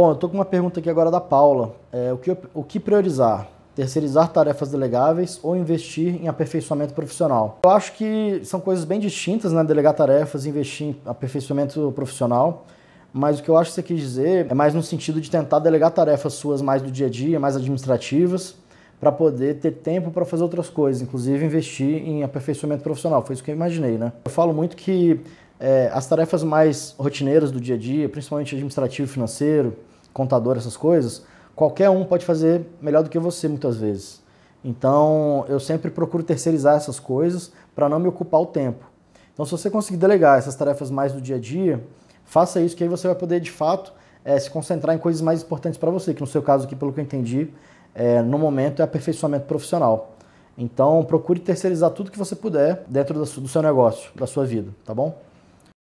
Bom, eu tô com uma pergunta aqui agora da Paula. É, o, que, o que priorizar? Terceirizar tarefas delegáveis ou investir em aperfeiçoamento profissional? Eu acho que são coisas bem distintas, né? Delegar tarefas e investir em aperfeiçoamento profissional. Mas o que eu acho que você quis dizer é mais no sentido de tentar delegar tarefas suas mais do dia a dia, mais administrativas, para poder ter tempo para fazer outras coisas, inclusive investir em aperfeiçoamento profissional. Foi isso que eu imaginei, né? Eu falo muito que é, as tarefas mais rotineiras do dia a dia, principalmente administrativo, financeiro, contador, essas coisas, qualquer um pode fazer melhor do que você muitas vezes. Então, eu sempre procuro terceirizar essas coisas para não me ocupar o tempo. Então, se você conseguir delegar essas tarefas mais do dia a dia, faça isso que aí você vai poder de fato é, se concentrar em coisas mais importantes para você, que no seu caso aqui, pelo que eu entendi, é, no momento é aperfeiçoamento profissional. Então, procure terceirizar tudo que você puder dentro do seu negócio, da sua vida, tá bom?